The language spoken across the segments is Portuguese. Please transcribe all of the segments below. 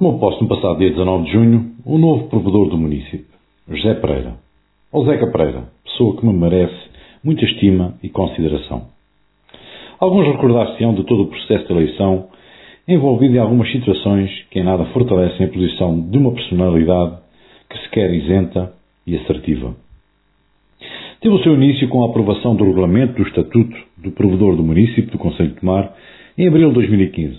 Tomou posse no passado dia 19 de junho o novo provedor do município, José Pereira, ou Zeca Pereira, pessoa que me merece muita estima e consideração. Alguns recordar-se-ão de todo o processo de eleição envolvido em algumas situações que em nada fortalecem a posição de uma personalidade que se quer isenta e assertiva. Teve o seu início com a aprovação do regulamento do Estatuto do Provedor do Município do Conselho de Tomar em abril de 2015,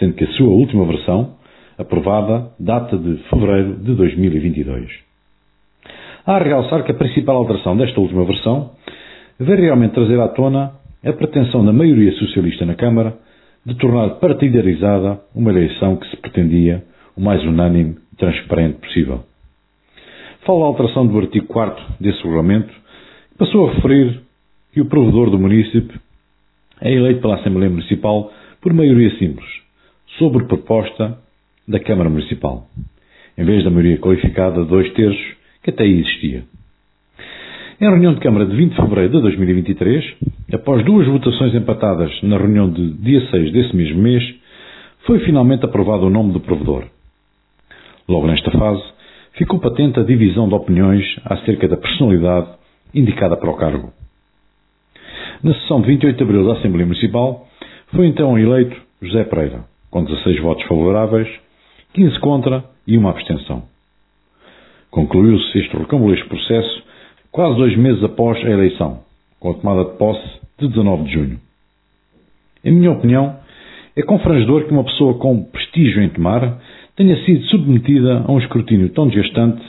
sendo que a sua última versão aprovada, data de fevereiro de 2022. Há a realçar que a principal alteração desta última versão veio realmente trazer à tona a pretensão da maioria socialista na Câmara de tornar partidarizada uma eleição que se pretendia o mais unânime e transparente possível. Fala a alteração do artigo 4 desse regulamento, que passou a referir que o provedor do município é eleito pela Assembleia Municipal por maioria simples, sobre proposta da Câmara Municipal, em vez da maioria qualificada de dois terços que até aí existia. Em reunião de Câmara de 20 de fevereiro de 2023, após duas votações empatadas na reunião de dia 6 desse mesmo mês, foi finalmente aprovado o nome do provedor. Logo nesta fase, ficou patente a divisão de opiniões acerca da personalidade indicada para o cargo. Na sessão de 28 de abril da Assembleia Municipal, foi então eleito José Pereira, com 16 votos favoráveis 15 contra e uma abstenção. Concluiu-se este recambulesco processo quase dois meses após a eleição, com a tomada de posse de 19 de junho. Em minha opinião, é confrangedor que uma pessoa com prestígio em tomar tenha sido submetida a um escrutínio tão desgastante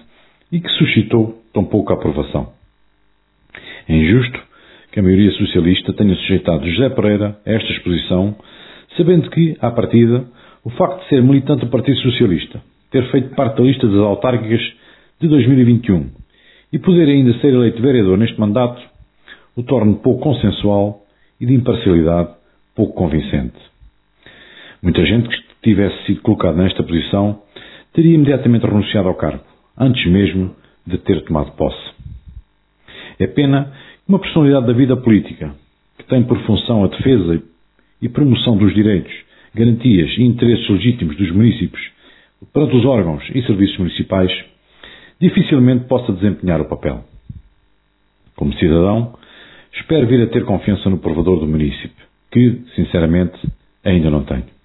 e que suscitou tão pouca aprovação. É injusto que a maioria socialista tenha sujeitado José Pereira a esta exposição, sabendo que, à partida, o facto de ser militante do Partido Socialista, ter feito parte da lista das autárquicas de 2021 e poder ainda ser eleito vereador neste mandato, o torna pouco consensual e de imparcialidade pouco convincente. Muita gente que tivesse sido colocada nesta posição teria imediatamente renunciado ao cargo, antes mesmo de ter tomado posse. É pena que uma personalidade da vida política, que tem por função a defesa e promoção dos direitos garantias e interesses legítimos dos municípios perante os órgãos e serviços municipais, dificilmente possa desempenhar o papel. Como cidadão, espero vir a ter confiança no provedor do município, que, sinceramente, ainda não tenho.